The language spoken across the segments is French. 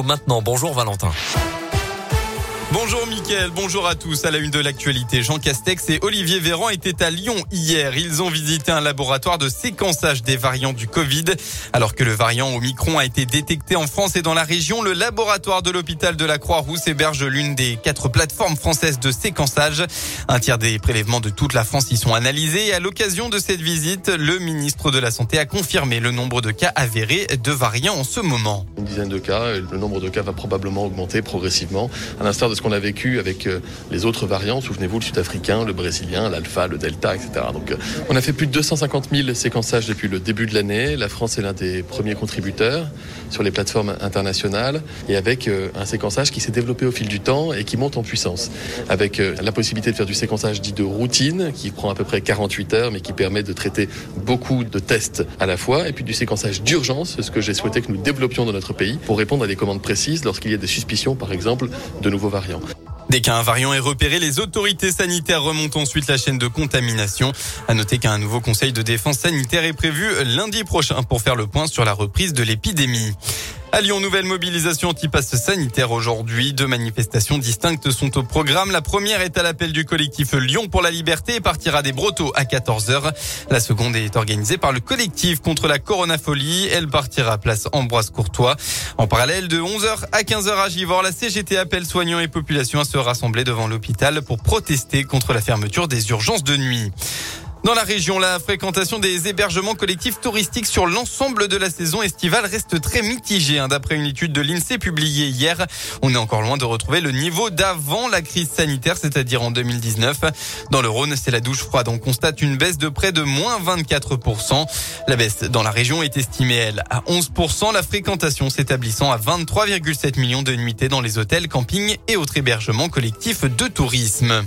Maintenant, bonjour Valentin. Bonjour Mickaël, bonjour à tous. À la une de l'actualité, Jean Castex et Olivier Véran étaient à Lyon hier. Ils ont visité un laboratoire de séquençage des variants du Covid. Alors que le variant Omicron a été détecté en France et dans la région, le laboratoire de l'hôpital de la Croix-Rousse héberge l'une des quatre plateformes françaises de séquençage. Un tiers des prélèvements de toute la France y sont analysés. Et à l'occasion de cette visite, le ministre de la Santé a confirmé le nombre de cas avérés de variants en ce moment. Une dizaine de cas. Le nombre de cas va probablement augmenter progressivement, à l'instar de qu'on a vécu avec euh, les autres variants. Souvenez-vous, le sud-africain, le brésilien, l'alpha, le delta, etc. Donc, euh, on a fait plus de 250 000 séquençages depuis le début de l'année. La France est l'un des premiers contributeurs sur les plateformes internationales et avec euh, un séquençage qui s'est développé au fil du temps et qui monte en puissance. Avec la possibilité de faire du séquençage dit de routine qui prend à peu près 48 heures mais qui permet de traiter beaucoup de tests à la fois et puis du séquençage d'urgence, ce que j'ai souhaité que nous développions dans notre pays pour répondre à des commandes précises lorsqu'il y a des suspicions par exemple de nouveaux variants. Dès qu'un variant est repéré, les autorités sanitaires remontent ensuite la chaîne de contamination. À noter qu'un nouveau conseil de défense sanitaire est prévu lundi prochain pour faire le point sur la reprise de l'épidémie. À Lyon, nouvelle mobilisation anti-passe sanitaire aujourd'hui. Deux manifestations distinctes sont au programme. La première est à l'appel du collectif Lyon pour la liberté et partira des Brotteaux à 14h. La seconde est organisée par le collectif contre la coronafolie. Elle partira à place Ambroise Courtois. En parallèle, de 11h à 15h à Givor, la CGT appelle soignants et population à se rassembler devant l'hôpital pour protester contre la fermeture des urgences de nuit. Dans la région, la fréquentation des hébergements collectifs touristiques sur l'ensemble de la saison estivale reste très mitigée. Hein. D'après une étude de l'INSEE publiée hier, on est encore loin de retrouver le niveau d'avant la crise sanitaire, c'est-à-dire en 2019. Dans le Rhône, c'est la douche froide. On constate une baisse de près de moins 24%. La baisse dans la région est estimée, elle, à 11%. La fréquentation s'établissant à 23,7 millions de nuitées dans les hôtels, campings et autres hébergements collectifs de tourisme.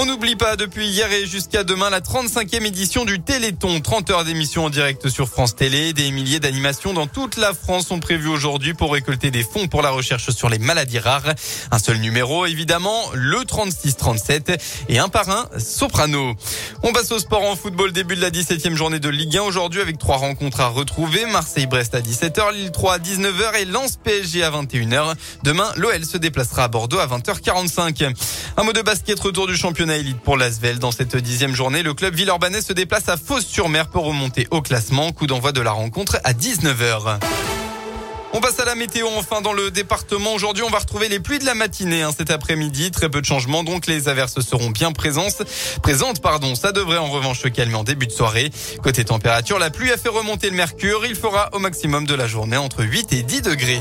On n'oublie pas depuis hier et jusqu'à demain la 35e édition du Téléthon. 30 heures d'émission en direct sur France Télé. Des milliers d'animations dans toute la France sont prévues aujourd'hui pour récolter des fonds pour la recherche sur les maladies rares. Un seul numéro, évidemment, le 36-37 et un par un, Soprano. On passe au sport en football, début de la 17e journée de Ligue 1 aujourd'hui avec trois rencontres à retrouver. Marseille-Brest à 17h, Lille 3 à 19h et Lens-PSG à 21h. Demain, l'OL se déplacera à Bordeaux à 20h45. Un mot de basket, retour du championnat élite pour l'Asvel. Dans cette dixième journée, le club Villeurbanais se déplace à Fos-sur-Mer pour remonter au classement. Coup d'envoi de la rencontre à 19h. On passe à la météo enfin dans le département. Aujourd'hui, on va retrouver les pluies de la matinée hein, cet après-midi. Très peu de changements, donc les averses seront bien présentes. Présentes, pardon. Ça devrait en revanche se calmer en début de soirée. Côté température, la pluie a fait remonter le mercure. Il fera au maximum de la journée entre 8 et 10 degrés.